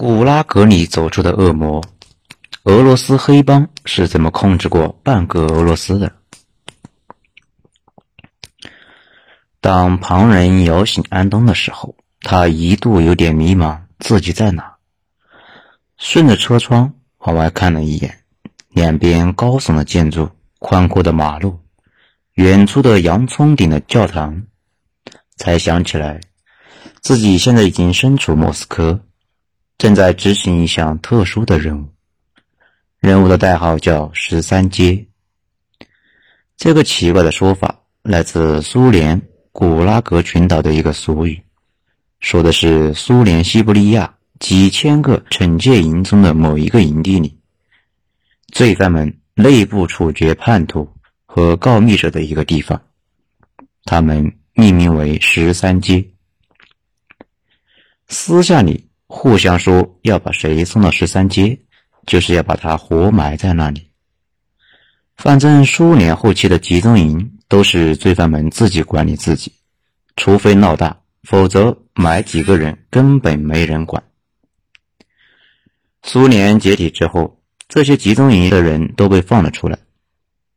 古拉格里走出的恶魔，俄罗斯黑帮是怎么控制过半个俄罗斯的？当旁人摇醒安东的时候，他一度有点迷茫，自己在哪？顺着车窗往外看了一眼，两边高耸的建筑，宽阔的马路，远处的洋葱顶的教堂，才想起来，自己现在已经身处莫斯科。正在执行一项特殊的任务，任务的代号叫“十三街”。这个奇怪的说法来自苏联古拉格群岛的一个俗语，说的是苏联西伯利亚几千个惩戒营中的某一个营地里，罪犯们内部处决叛徒和告密者的一个地方，他们命名为“十三街”。私下里。互相说要把谁送到十三街，就是要把他活埋在那里。反正苏联后期的集中营都是罪犯们自己管理自己，除非闹大，否则埋几个人根本没人管。苏联解体之后，这些集中营的人都被放了出来，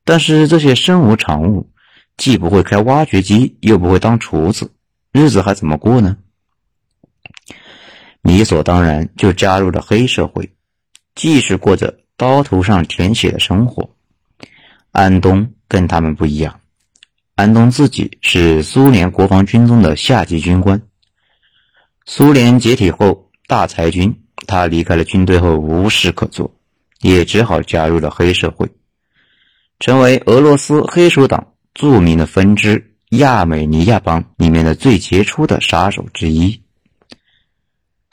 但是这些身无长物，既不会开挖掘机，又不会当厨子，日子还怎么过呢？理所当然就加入了黑社会，继续过着刀头上舔血的生活。安东跟他们不一样，安东自己是苏联国防军中的下级军官。苏联解体后大裁军，他离开了军队后无事可做，也只好加入了黑社会，成为俄罗斯黑手党著名的分支亚美尼亚帮里面的最杰出的杀手之一。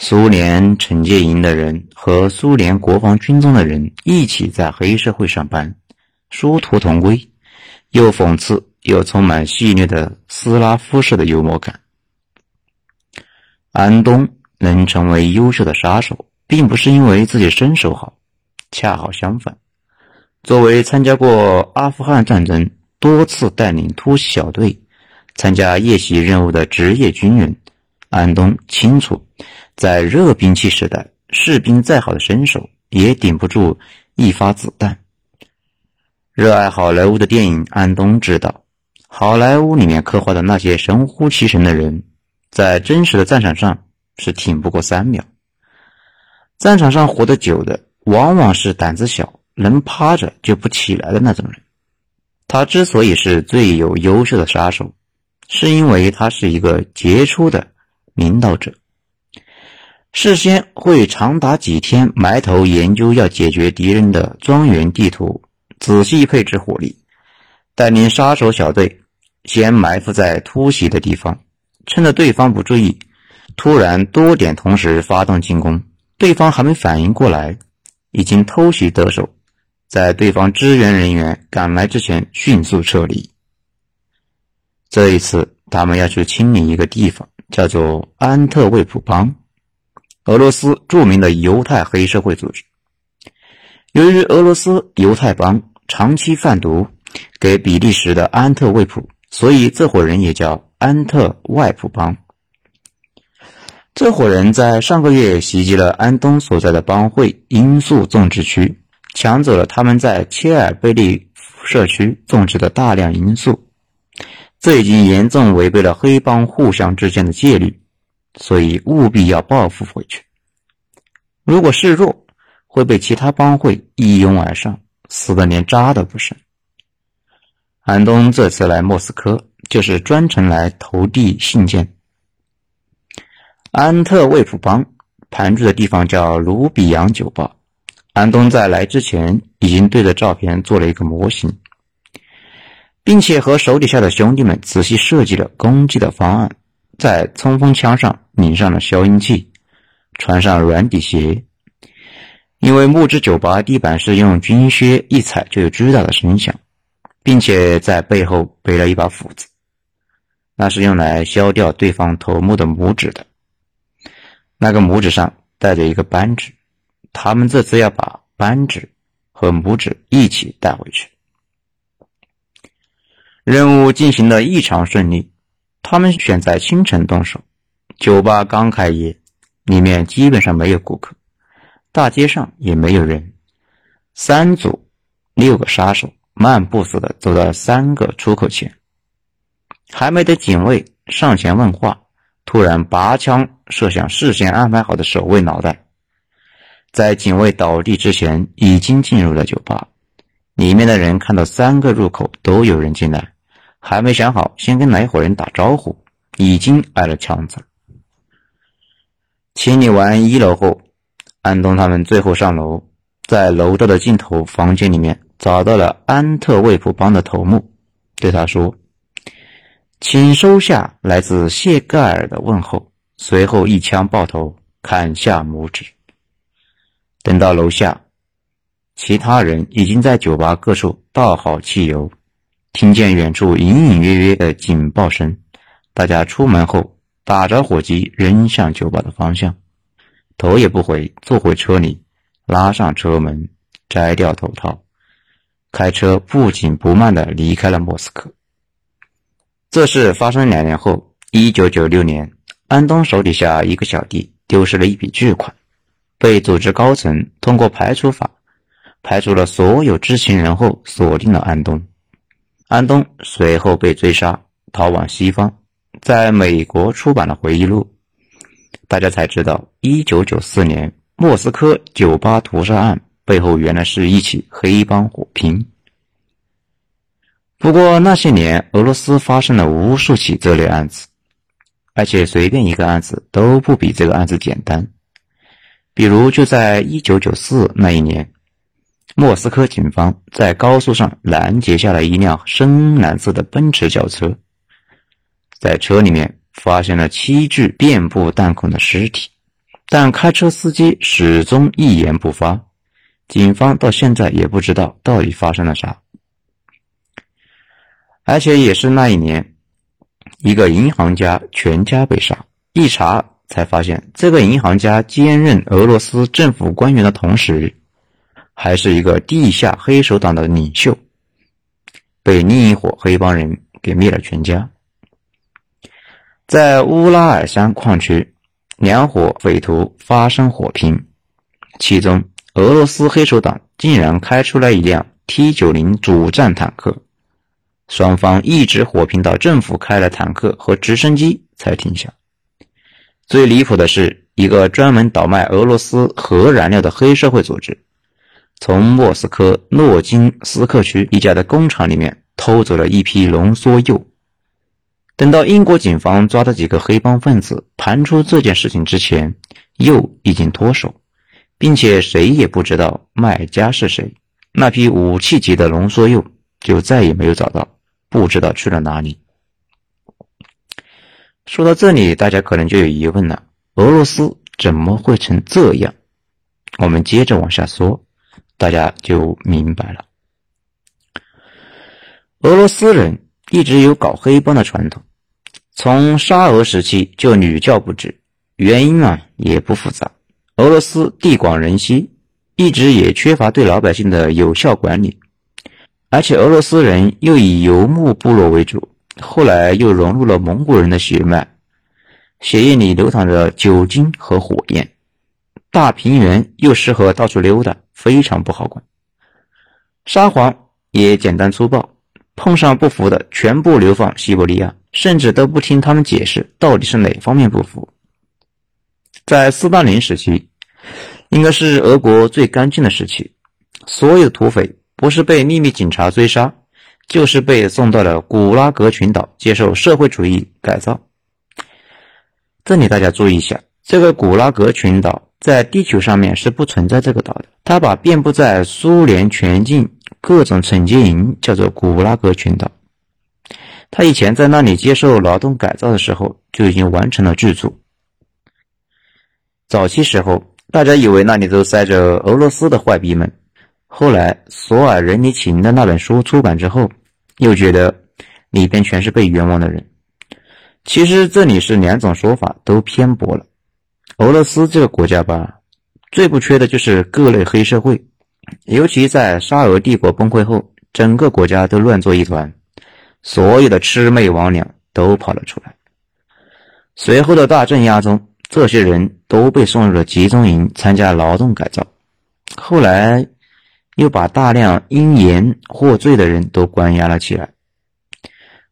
苏联惩戒营的人和苏联国防军中的人一起在黑社会上班，殊途同归，又讽刺又充满戏谑的斯拉夫式的幽默感。安东能成为优秀的杀手，并不是因为自己身手好，恰好相反。作为参加过阿富汗战争、多次带领突袭小队、参加夜袭任务的职业军人，安东清楚。在热兵器时代，士兵再好的身手也顶不住一发子弹。热爱好莱坞的电影，安东知道，好莱坞里面刻画的那些神乎其神的人，在真实的战场上是挺不过三秒。战场上活得久的，往往是胆子小、能趴着就不起来的那种人。他之所以是最有优秀的杀手，是因为他是一个杰出的领导者。事先会长达几天埋头研究要解决敌人的庄园地图，仔细配置火力，带领杀手小队先埋伏在突袭的地方，趁着对方不注意，突然多点同时发动进攻，对方还没反应过来，已经偷袭得手，在对方支援人员赶来之前迅速撤离。这一次，他们要去清理一个地方，叫做安特卫普邦。俄罗斯著名的犹太黑社会组织，由于俄罗斯犹太帮长期贩毒给比利时的安特卫普，所以这伙人也叫安特外普帮。这伙人在上个月袭击了安东所在的帮会罂粟种植区，抢走了他们在切尔贝利社区种植的大量罂粟，这已经严重违背了黑帮互相之间的戒律。所以务必要报复回去。如果示弱，会被其他帮会一拥而上，死的连渣都不剩。安东这次来莫斯科，就是专程来投递信件。安特卫普邦盘踞的地方叫卢比扬酒吧。安东在来之前，已经对着照片做了一个模型，并且和手底下的兄弟们仔细设计了攻击的方案。在冲锋枪上拧上了消音器，穿上软底鞋。因为木质酒吧地板是用军靴一踩就有巨大的声响，并且在背后背了一把斧子，那是用来削掉对方头目的拇指的。那个拇指上带着一个扳指，他们这次要把扳指和拇指一起带回去。任务进行的异常顺利。他们选在清晨动手，酒吧刚开业，里面基本上没有顾客，大街上也没有人。三组六个杀手漫步似的走到三个出口前，还没等警卫上前问话，突然拔枪射向事先安排好的守卫脑袋。在警卫倒地之前，已经进入了酒吧。里面的人看到三个入口都有人进来，还没想好先跟哪伙人打招呼，已经挨了枪子。清理完一楼后，安东他们最后上楼，在楼道的尽头房间里面找到了安特卫普邦的头目，对他说：“请收下来自谢盖尔的问候。”随后一枪爆头，砍下拇指。等到楼下，其他人已经在酒吧各处倒好汽油，听见远处隐隐约约的警报声，大家出门后打着火机扔向酒吧的方向，头也不回坐回车里，拉上车门，摘掉头套，开车不紧不慢地离开了莫斯科。这事发生两年后，一九九六年，安东手底下一个小弟丢失了一笔巨款。被组织高层通过排除法排除了所有知情人后，锁定了安东。安东随后被追杀，逃往西方，在美国出版了回忆录。大家才知道，一九九四年莫斯科酒吧屠杀案背后原来是一起黑帮火拼。不过那些年，俄罗斯发生了无数起这类案子，而且随便一个案子都不比这个案子简单。比如，就在1994那一年，莫斯科警方在高速上拦截下了一辆深蓝色的奔驰轿车，在车里面发现了七具遍布弹孔的尸体，但开车司机始终一言不发，警方到现在也不知道到底发生了啥。而且也是那一年，一个银行家全家被杀，一查。才发现，这个银行家兼任俄罗斯政府官员的同时，还是一个地下黑手党的领袖，被另一伙黑帮人给灭了全家。在乌拉尔山矿区，两伙匪徒发生火拼，其中俄罗斯黑手党竟然开出来一辆 T 九零主战坦克，双方一直火拼到政府开了坦克和直升机才停下。最离谱的是，一个专门倒卖俄罗斯核燃料的黑社会组织，从莫斯科诺金斯克区一家的工厂里面偷走了一批浓缩铀。等到英国警方抓到几个黑帮分子盘出这件事情之前，铀已经脱手，并且谁也不知道卖家是谁。那批武器级的浓缩铀就再也没有找到，不知道去了哪里。说到这里，大家可能就有疑问了：俄罗斯怎么会成这样？我们接着往下说，大家就明白了。俄罗斯人一直有搞黑帮的传统，从沙俄时期就屡教不止。原因啊也不复杂，俄罗斯地广人稀，一直也缺乏对老百姓的有效管理，而且俄罗斯人又以游牧部落为主。后来又融入了蒙古人的血脉，血液里流淌着酒精和火焰。大平原又适合到处溜达，非常不好管。沙皇也简单粗暴，碰上不服的全部流放西伯利亚，甚至都不听他们解释到底是哪方面不服。在斯大林时期，应该是俄国最干净的时期，所有土匪不是被秘密警察追杀。就是被送到了古拉格群岛接受社会主义改造。这里大家注意一下，这个古拉格群岛在地球上面是不存在这个岛的。他把遍布在苏联全境各种惩戒营叫做古拉格群岛。他以前在那里接受劳动改造的时候就已经完成了居住。早期时候，大家以为那里都塞着俄罗斯的坏逼们。后来索尔仁尼琴的那本书出版之后。又觉得里边全是被冤枉的人。其实这里是两种说法都偏颇了。俄罗斯这个国家吧，最不缺的就是各类黑社会，尤其在沙俄帝国崩溃后，整个国家都乱作一团，所有的魑魅魍魉都跑了出来。随后的大镇压中，这些人都被送入了集中营参加劳动改造，后来又把大量因言获罪的人都关押了起来。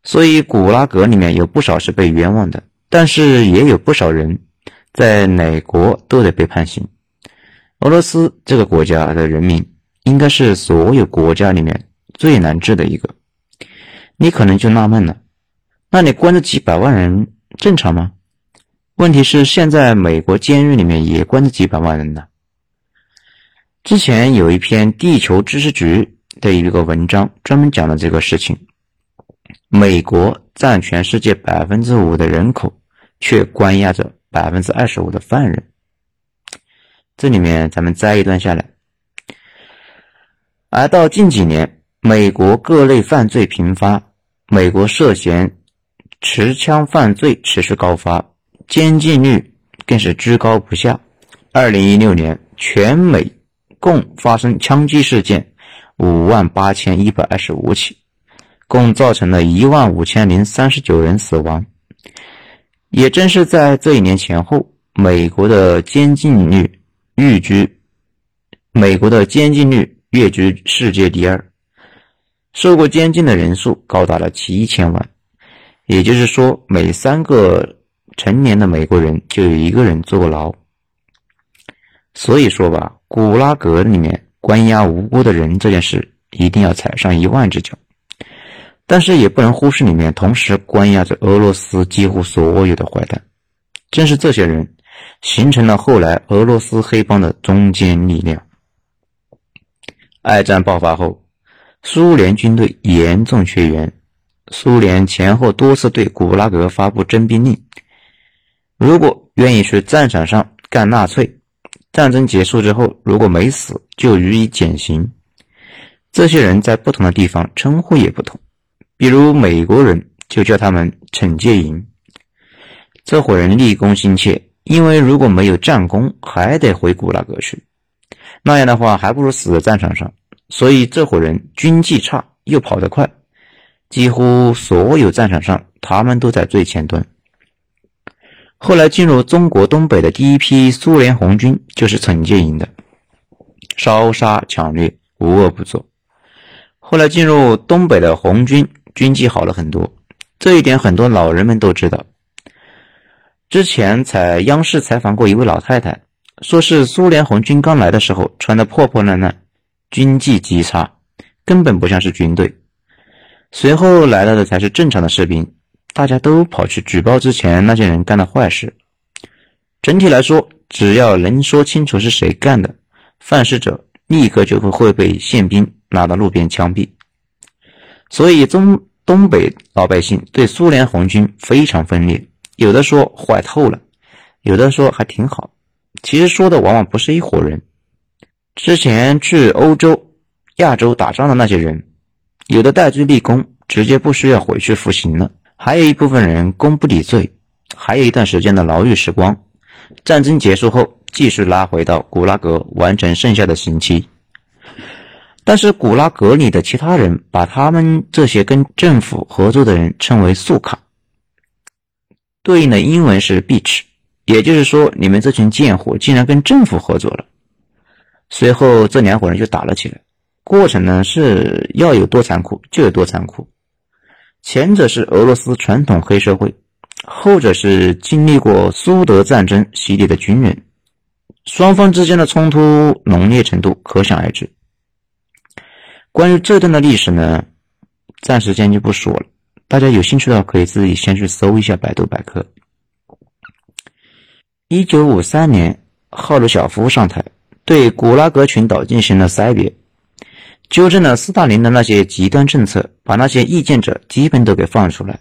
所以，古拉格里面有不少是被冤枉的，但是也有不少人在哪国都得被判刑。俄罗斯这个国家的人民应该是所有国家里面最难治的一个。你可能就纳闷了，那你关着几百万人正常吗？问题是，现在美国监狱里面也关着几百万人呢。之前有一篇地球知识局的一个文章，专门讲了这个事情。美国占全世界百分之五的人口，却关押着百分之二十五的犯人。这里面咱们摘一段下来。而到近几年，美国各类犯罪频发，美国涉嫌持枪犯罪持续高发，监禁率更是居高不下。二零一六年，全美共发生枪击事件五万八千一百二十五起。共造成了一万五千零三十九人死亡。也正是在这一年前后，美国的监禁率跃居美国的监禁率跃居世界第二，受过监禁的人数高达了七千万。也就是说，每三个成年的美国人就有一个人坐过牢。所以说吧，古拉格里面关押无辜的人这件事，一定要踩上一万只脚。但是也不能忽视里面同时关押着俄罗斯几乎所有的坏蛋，正是这些人形成了后来俄罗斯黑帮的中坚力量。二战爆发后，苏联军队严重缺员，苏联前后多次对古拉格发布征兵令，如果愿意去战场上干纳粹，战争结束之后如果没死就予以减刑。这些人在不同的地方称呼也不同。比如美国人就叫他们惩戒营，这伙人立功心切，因为如果没有战功，还得回古拉格去，那样的话还不如死在战场上。所以这伙人军纪差又跑得快，几乎所有战场上他们都在最前端。后来进入中国东北的第一批苏联红军就是惩戒营的，烧杀抢掠无恶不作。后来进入东北的红军。军纪好了很多，这一点很多老人们都知道。之前在央视采访过一位老太太，说是苏联红军刚来的时候穿的破破烂烂，军纪极差，根本不像是军队。随后来到的才是正常的士兵，大家都跑去举报之前那些人干的坏事。整体来说，只要能说清楚是谁干的，犯事者立刻就会会被宪兵拉到路边枪毙。所以中。东北老百姓对苏联红军非常分裂，有的说坏透了，有的说还挺好。其实说的往往不是一伙人。之前去欧洲、亚洲打仗的那些人，有的戴罪立功，直接不需要回去服刑了；还有一部分人功不抵罪，还有一段时间的牢狱时光。战争结束后，继续拉回到古拉格完成剩下的刑期。但是古拉格里的其他人把他们这些跟政府合作的人称为素卡，对应的英文是 “bitch”，也就是说，你们这群贱货竟然跟政府合作了。随后这两伙人就打了起来，过程呢是要有多残酷就有多残酷。前者是俄罗斯传统黑社会，后者是经历过苏德战争洗礼的军人，双方之间的冲突浓烈程度可想而知。关于这段的历史呢，暂时先就不说了。大家有兴趣的话，可以自己先去搜一下百度百科。一九五三年，赫鲁晓夫上台，对古拉格群岛进行了筛别，纠正了斯大林的那些极端政策，把那些意见者基本都给放出来。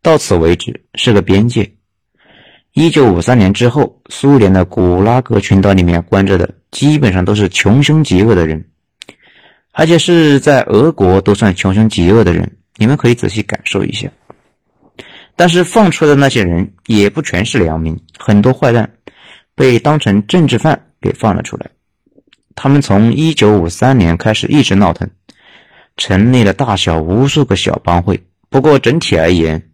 到此为止是个边界。一九五三年之后，苏联的古拉格群岛里面关着的基本上都是穷凶极恶的人。而且是在俄国都算穷凶极恶的人，你们可以仔细感受一下。但是放出的那些人也不全是良民，很多坏蛋被当成政治犯给放了出来。他们从1953年开始一直闹腾，成立了大小无数个小帮会。不过整体而言，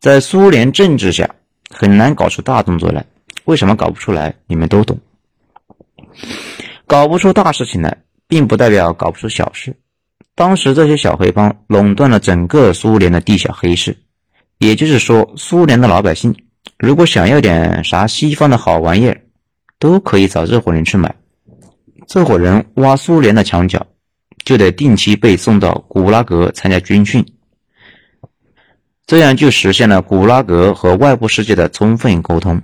在苏联政治下很难搞出大动作来，为什么搞不出来？你们都懂。搞不出大事情来，并不代表搞不出小事。当时这些小黑帮垄断了整个苏联的地下黑市，也就是说，苏联的老百姓如果想要点啥西方的好玩意儿，都可以找这伙人去买。这伙人挖苏联的墙角，就得定期被送到古拉格参加军训，这样就实现了古拉格和外部世界的充分沟通。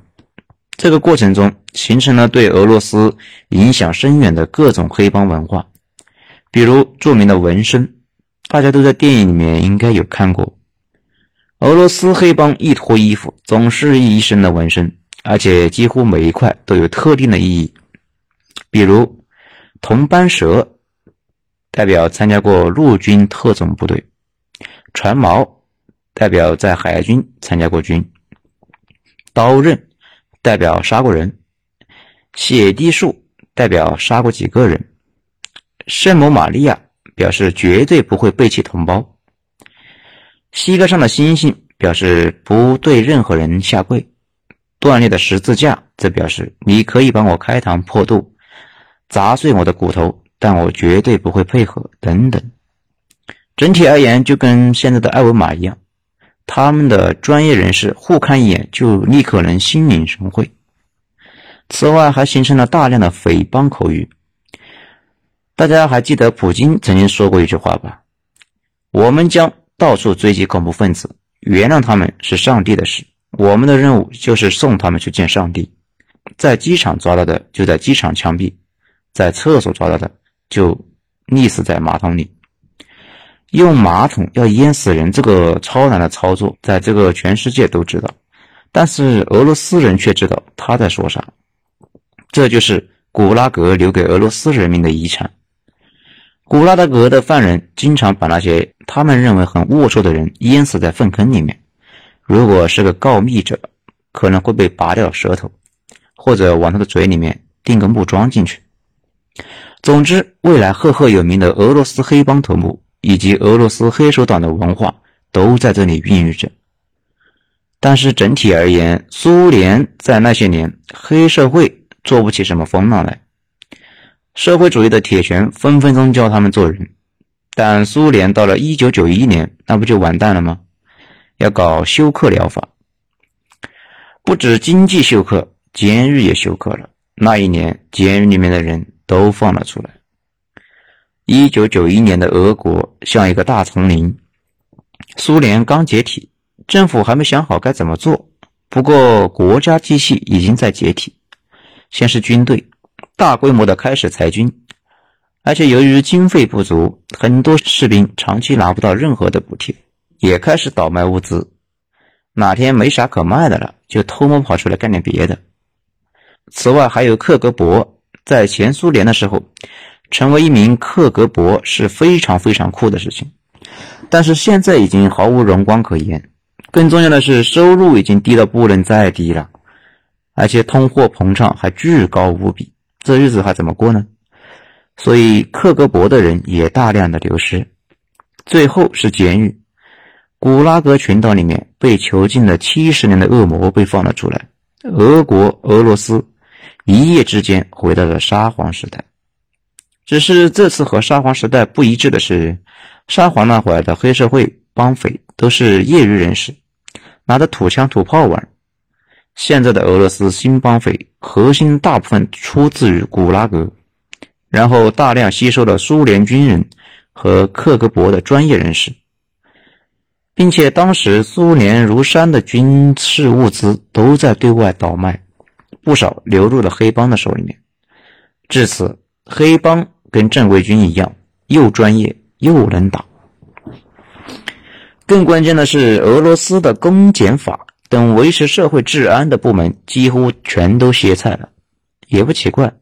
这个过程中，形成了对俄罗斯影响深远的各种黑帮文化，比如著名的纹身，大家都在电影里面应该有看过。俄罗斯黑帮一脱衣服，总是一身的纹身，而且几乎每一块都有特定的意义。比如，铜斑蛇代表参加过陆军特种部队；船锚代表在海军参加过军；刀刃。代表杀过人，血滴数代表杀过几个人，圣母玛利亚表示绝对不会背弃同胞，膝盖上的星星表示不对任何人下跪，断裂的十字架则表示你可以帮我开膛破肚，砸碎我的骨头，但我绝对不会配合。等等，整体而言就跟现在的二维码一样。他们的专业人士互看一眼就立刻能心领神会。此外，还形成了大量的匪帮口语。大家还记得普京曾经说过一句话吧？我们将到处追击恐怖分子，原谅他们是上帝的事。我们的任务就是送他们去见上帝。在机场抓到的就在机场枪毙，在厕所抓到的就溺死在马桶里。用马桶要淹死人，这个超难的操作，在这个全世界都知道，但是俄罗斯人却知道他在说啥。这就是古拉格留给俄罗斯人民的遗产。古拉德格的犯人经常把那些他们认为很龌龊的人淹死在粪坑里面。如果是个告密者，可能会被拔掉舌头，或者往他的嘴里面钉个木桩进去。总之，未来赫赫有名的俄罗斯黑帮头目。以及俄罗斯黑手党的文化都在这里孕育着，但是整体而言，苏联在那些年黑社会做不起什么风浪来，社会主义的铁拳分分钟教他们做人。但苏联到了一九九一年，那不就完蛋了吗？要搞休克疗法，不止经济休克，监狱也休克了。那一年，监狱里面的人都放了出来。一九九一年的俄国像一个大丛林，苏联刚解体，政府还没想好该怎么做。不过国家机器已经在解体，先是军队大规模的开始裁军，而且由于经费不足，很多士兵长期拿不到任何的补贴，也开始倒卖物资。哪天没啥可卖的了，就偷摸跑出来干点别的。此外，还有克格勃，在前苏联的时候。成为一名克格勃是非常非常酷的事情，但是现在已经毫无荣光可言。更重要的是，收入已经低到不能再低了，而且通货膨胀还巨高无比，这日子还怎么过呢？所以克格勃的人也大量的流失，最后是监狱，古拉格群岛里面被囚禁了七十年的恶魔被放了出来，俄国、俄罗斯一夜之间回到了沙皇时代。只是这次和沙皇时代不一致的是，沙皇那会儿的黑社会帮匪都是业余人士，拿着土枪土炮玩。现在的俄罗斯新帮匪核心大部分出自于古拉格，然后大量吸收了苏联军人和克格勃的专业人士，并且当时苏联如山的军事物资都在对外倒卖，不少流入了黑帮的手里面。至此，黑帮。跟正规军一样，又专业又能打。更关键的是，俄罗斯的公检法等维持社会治安的部门几乎全都歇菜了。也不奇怪，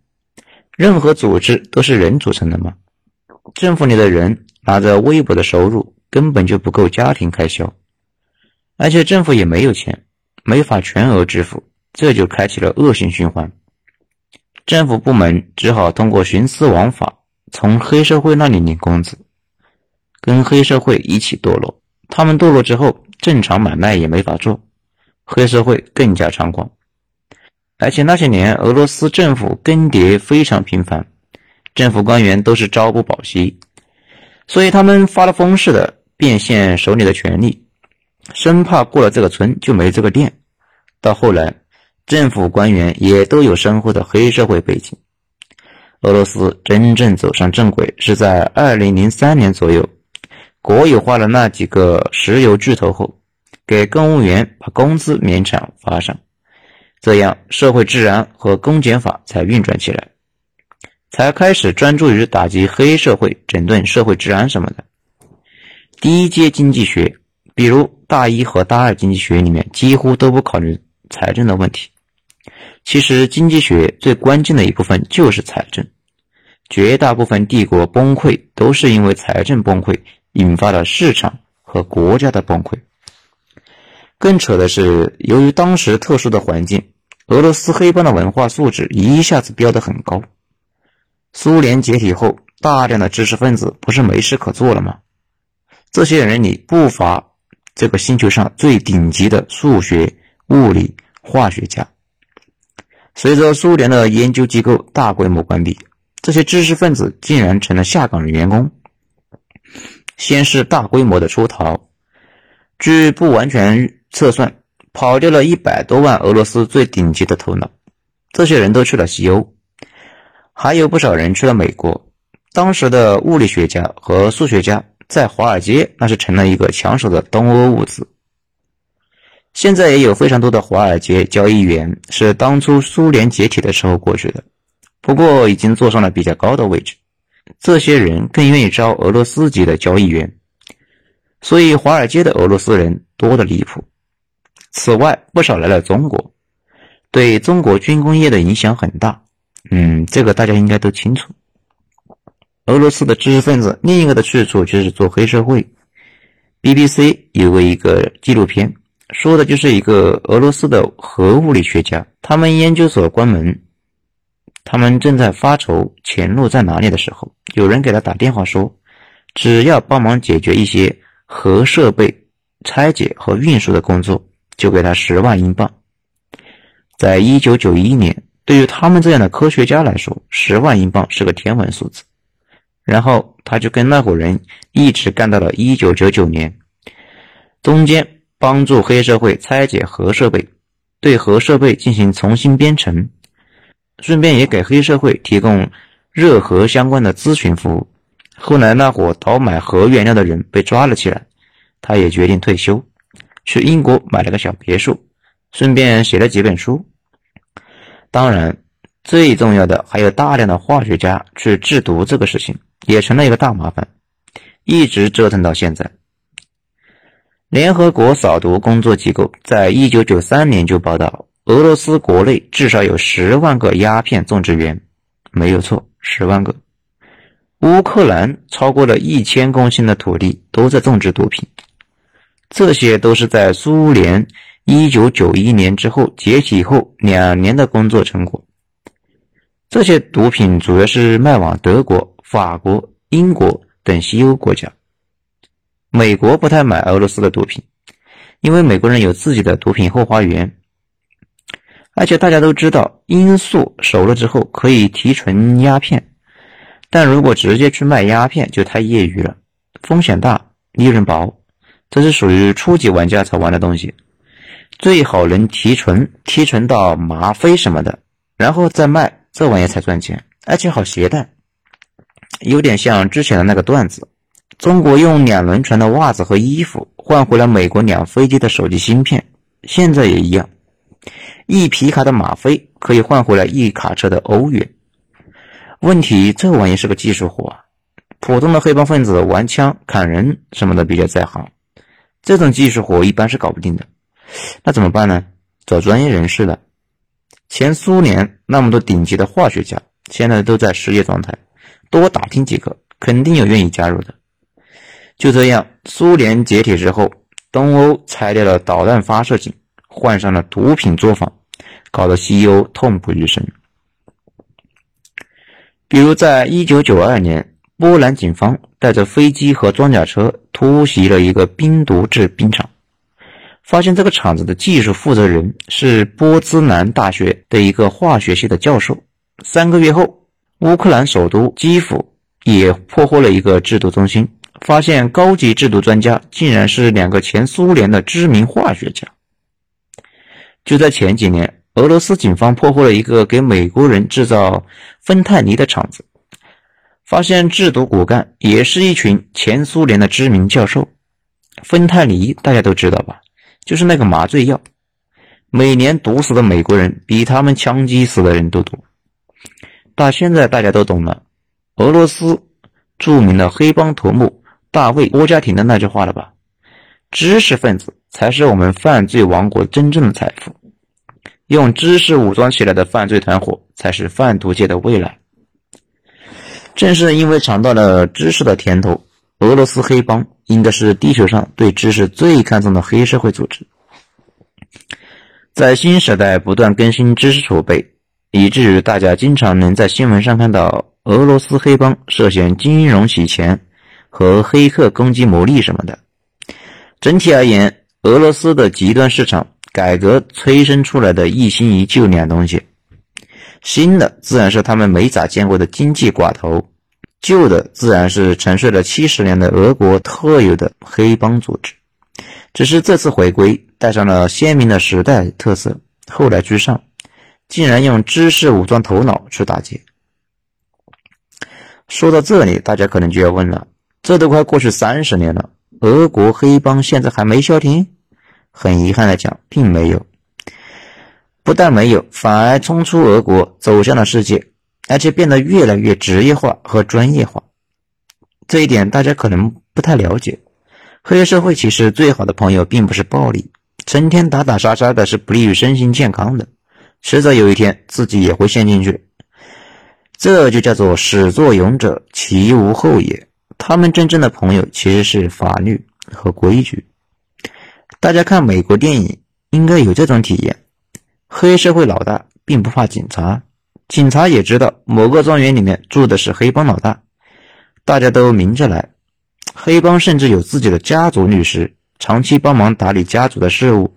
任何组织都是人组成的嘛。政府里的人拿着微薄的收入，根本就不够家庭开销，而且政府也没有钱，没法全额支付，这就开启了恶性循环。政府部门只好通过徇私枉法。从黑社会那里领工资，跟黑社会一起堕落。他们堕落之后，正常买卖也没法做，黑社会更加猖狂。而且那些年俄罗斯政府更迭非常频繁，政府官员都是朝不保夕，所以他们发了疯似的变现手里的权力，生怕过了这个村就没这个店。到后来，政府官员也都有深厚的黑社会背景。俄罗斯真正走上正轨是在二零零三年左右，国有化了那几个石油巨头后，给公务员把工资勉强发上。这样，社会治安和公检法才运转起来，才开始专注于打击黑社会、整顿社会治安什么的。第一阶经济学，比如大一和大二经济学里面，几乎都不考虑财政的问题。其实，经济学最关键的一部分就是财政。绝大部分帝国崩溃都是因为财政崩溃引发了市场和国家的崩溃。更扯的是，由于当时特殊的环境。俄罗斯黑帮的文化素质一下子飙得很高。苏联解体后，大量的知识分子不是没事可做了吗？这些人里不乏这个星球上最顶级的数学、物理、化学家。随着苏联的研究机构大规模关闭，这些知识分子竟然成了下岗的员工。先是大规模的出逃，据不完全测算。跑掉了一百多万俄罗斯最顶级的头脑，这些人都去了西欧，还有不少人去了美国。当时的物理学家和数学家在华尔街那是成了一个抢手的东欧物资。现在也有非常多的华尔街交易员是当初苏联解体的时候过去的，不过已经坐上了比较高的位置。这些人更愿意招俄罗斯籍的交易员，所以华尔街的俄罗斯人多得离谱。此外，不少来了中国，对中国军工业的影响很大。嗯，这个大家应该都清楚。俄罗斯的知识分子另一个的去处就是做黑社会。BBC 有过一个纪录片，说的就是一个俄罗斯的核物理学家，他们研究所关门，他们正在发愁前路在哪里的时候，有人给他打电话说，只要帮忙解决一些核设备拆解和运输的工作。就给他十万英镑，在一九九一年，对于他们这样的科学家来说，十万英镑是个天文数字。然后他就跟那伙人一直干到了一九九九年，中间帮助黑社会拆解核设备，对核设备进行重新编程，顺便也给黑社会提供热核相关的咨询服务。后来那伙倒买核原料的人被抓了起来，他也决定退休。去英国买了个小别墅，顺便写了几本书。当然，最重要的还有大量的化学家去制毒这个事情，也成了一个大麻烦，一直折腾到现在。联合国扫毒工作机构在一九九三年就报道，俄罗斯国内至少有十万个鸦片种植园，没有错，十万个。乌克兰超过了一千公顷的土地都在种植毒品。这些都是在苏联一九九一年之后解体后两年的工作成果。这些毒品主要是卖往德国、法国、英国等西欧国家。美国不太买俄罗斯的毒品，因为美国人有自己的毒品后花园。而且大家都知道，罂粟熟了之后可以提纯鸦片，但如果直接去卖鸦片就太业余了，风险大，利润薄。这是属于初级玩家才玩的东西，最好能提纯，提纯到吗啡什么的，然后再卖，这玩意才赚钱，而且好携带。有点像之前的那个段子，中国用两轮船的袜子和衣服换回了美国两飞机的手机芯片，现在也一样，一皮卡的吗啡可以换回来一卡车的欧元。问题，这玩意是个技术活，普通的黑帮分子玩枪砍人什么的比较在行。这种技术活一般是搞不定的，那怎么办呢？找专业人士了。前苏联那么多顶级的化学家，现在都在失业状态，多打听几个，肯定有愿意加入的。就这样，苏联解体之后，东欧拆掉了导弹发射井，换上了毒品作坊，搞得西欧痛不欲生。比如，在一九九二年。波兰警方带着飞机和装甲车突袭了一个冰毒制冰厂，发现这个厂子的技术负责人是波兹南大学的一个化学系的教授。三个月后，乌克兰首都基辅也破获了一个制毒中心，发现高级制毒专家竟然是两个前苏联的知名化学家。就在前几年，俄罗斯警方破获了一个给美国人制造芬太尼的厂子，发现制毒骨干也是一群前苏联的知名教授。芬太尼大家都知道吧？就是那个麻醉药，每年毒死的美国人比他们枪击死的人都多。到现在大家都懂了，俄罗斯著名的黑帮头目大卫·郭家庭的那句话了吧？知识分子才是我们犯罪王国真正的财富，用知识武装起来的犯罪团伙才是贩毒界的未来。正是因为尝到了知识的甜头。俄罗斯黑帮应该是地球上对知识最看重的黑社会组织，在新时代不断更新知识储备，以至于大家经常能在新闻上看到俄罗斯黑帮涉嫌金融洗钱和黑客攻击牟利什么的。整体而言，俄罗斯的极端市场改革催生出来的一新一旧两东西，新的自然是他们没咋见过的经济寡头。旧的自然是沉睡了七十年的俄国特有的黑帮组织，只是这次回归带上了鲜明的时代特色，后来居上，竟然用知识武装头脑去打劫。说到这里，大家可能就要问了：这都快过去三十年了，俄国黑帮现在还没消停？很遗憾的讲，并没有，不但没有，反而冲出俄国，走向了世界。而且变得越来越职业化和专业化，这一点大家可能不太了解。黑社会其实最好的朋友并不是暴力，成天打打杀杀的是不利于身心健康的，迟早有一天自己也会陷进去。这就叫做始作俑者，其无后也。他们真正的朋友其实是法律和规矩。大家看美国电影应该有这种体验：黑社会老大并不怕警察。警察也知道某个庄园里面住的是黑帮老大，大家都明着来。黑帮甚至有自己的家族律师，长期帮忙打理家族的事务。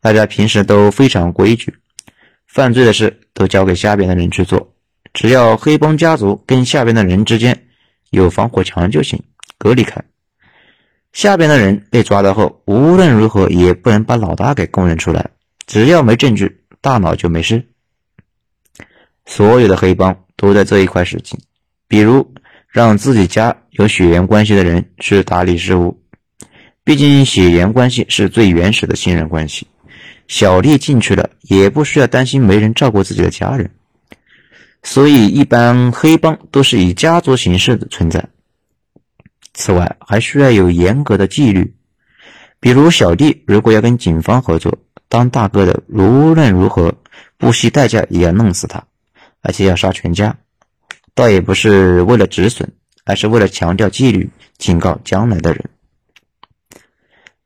大家平时都非常规矩，犯罪的事都交给下边的人去做，只要黑帮家族跟下边的人之间有防火墙就行，隔离开。下边的人被抓到后，无论如何也不能把老大给供认出来，只要没证据，大脑就没事。所有的黑帮都在这一块使劲，比如让自己家有血缘关系的人去打理事务，毕竟血缘关系是最原始的信任关系。小弟进去了也不需要担心没人照顾自己的家人，所以一般黑帮都是以家族形式的存在。此外，还需要有严格的纪律，比如小弟如果要跟警方合作，当大哥的无论如何不惜代价也要弄死他。而且要杀全家，倒也不是为了止损，而是为了强调纪律，警告将来的人。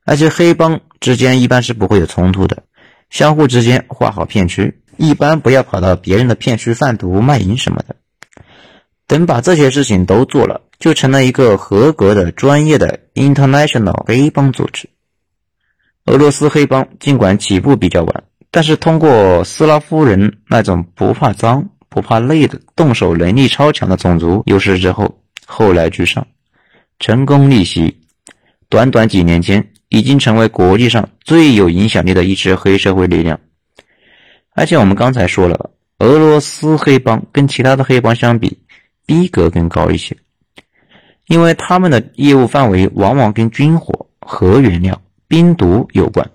而且黑帮之间一般是不会有冲突的，相互之间划好片区，一般不要跑到别人的片区贩毒卖淫什么的。等把这些事情都做了，就成了一个合格的、专业的 international 黑帮组织。俄罗斯黑帮尽管起步比较晚，但是通过斯拉夫人那种不怕脏。不怕累的动手能力超强的种族优势之后，后来居上，成功逆袭，短短几年间已经成为国际上最有影响力的一支黑社会力量。而且我们刚才说了，俄罗斯黑帮跟其他的黑帮相比，逼格更高一些，因为他们的业务范围往往跟军火、核原料、冰毒有关，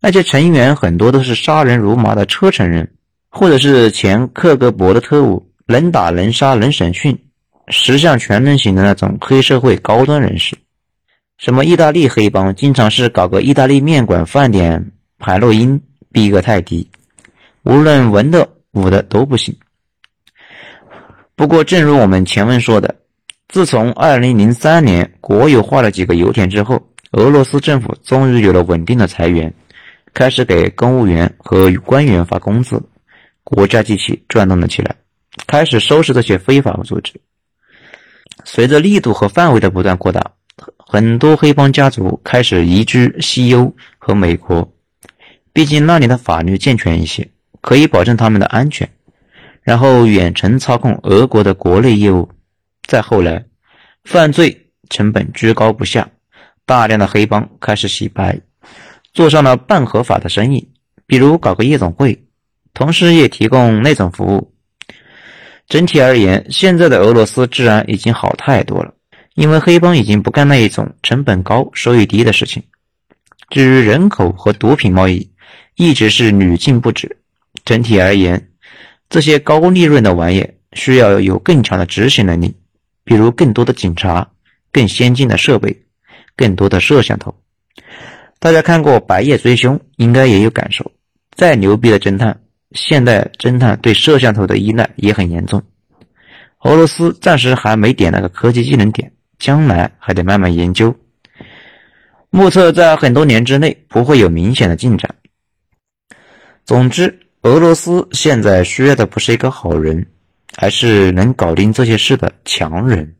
那些成员很多都是杀人如麻的车臣人。或者是前克格勃的特务，能打能杀能审讯，十项全能型的那种黑社会高端人士。什么意大利黑帮，经常是搞个意大利面馆饭点海洛因，逼格太低，无论文的武的都不行。不过，正如我们前文说的，自从2003年国有化了几个油田之后，俄罗斯政府终于有了稳定的财源，开始给公务员和官员发工资。国家机器转动了起来，开始收拾这些非法组织。随着力度和范围的不断扩大，很多黑帮家族开始移居西欧和美国，毕竟那里的法律健全一些，可以保证他们的安全。然后远程操控俄国的国内业务。再后来，犯罪成本居高不下，大量的黑帮开始洗白，做上了半合法的生意，比如搞个夜总会，同时也提供内种服务。整体而言，现在的俄罗斯治安已经好太多了，因为黑帮已经不干那一种成本高、收益低的事情。至于人口和毒品贸易，一直是屡禁不止。整体而言，这些高利润的玩意需要有更强的执行能力，比如更多的警察、更先进的设备、更多的摄像头。大家看过《白夜追凶》，应该也有感受。再牛逼的侦探。现代侦探对摄像头的依赖也很严重。俄罗斯暂时还没点那个科技技能点，将来还得慢慢研究。目测在很多年之内不会有明显的进展。总之，俄罗斯现在需要的不是一个好人，而是能搞定这些事的强人。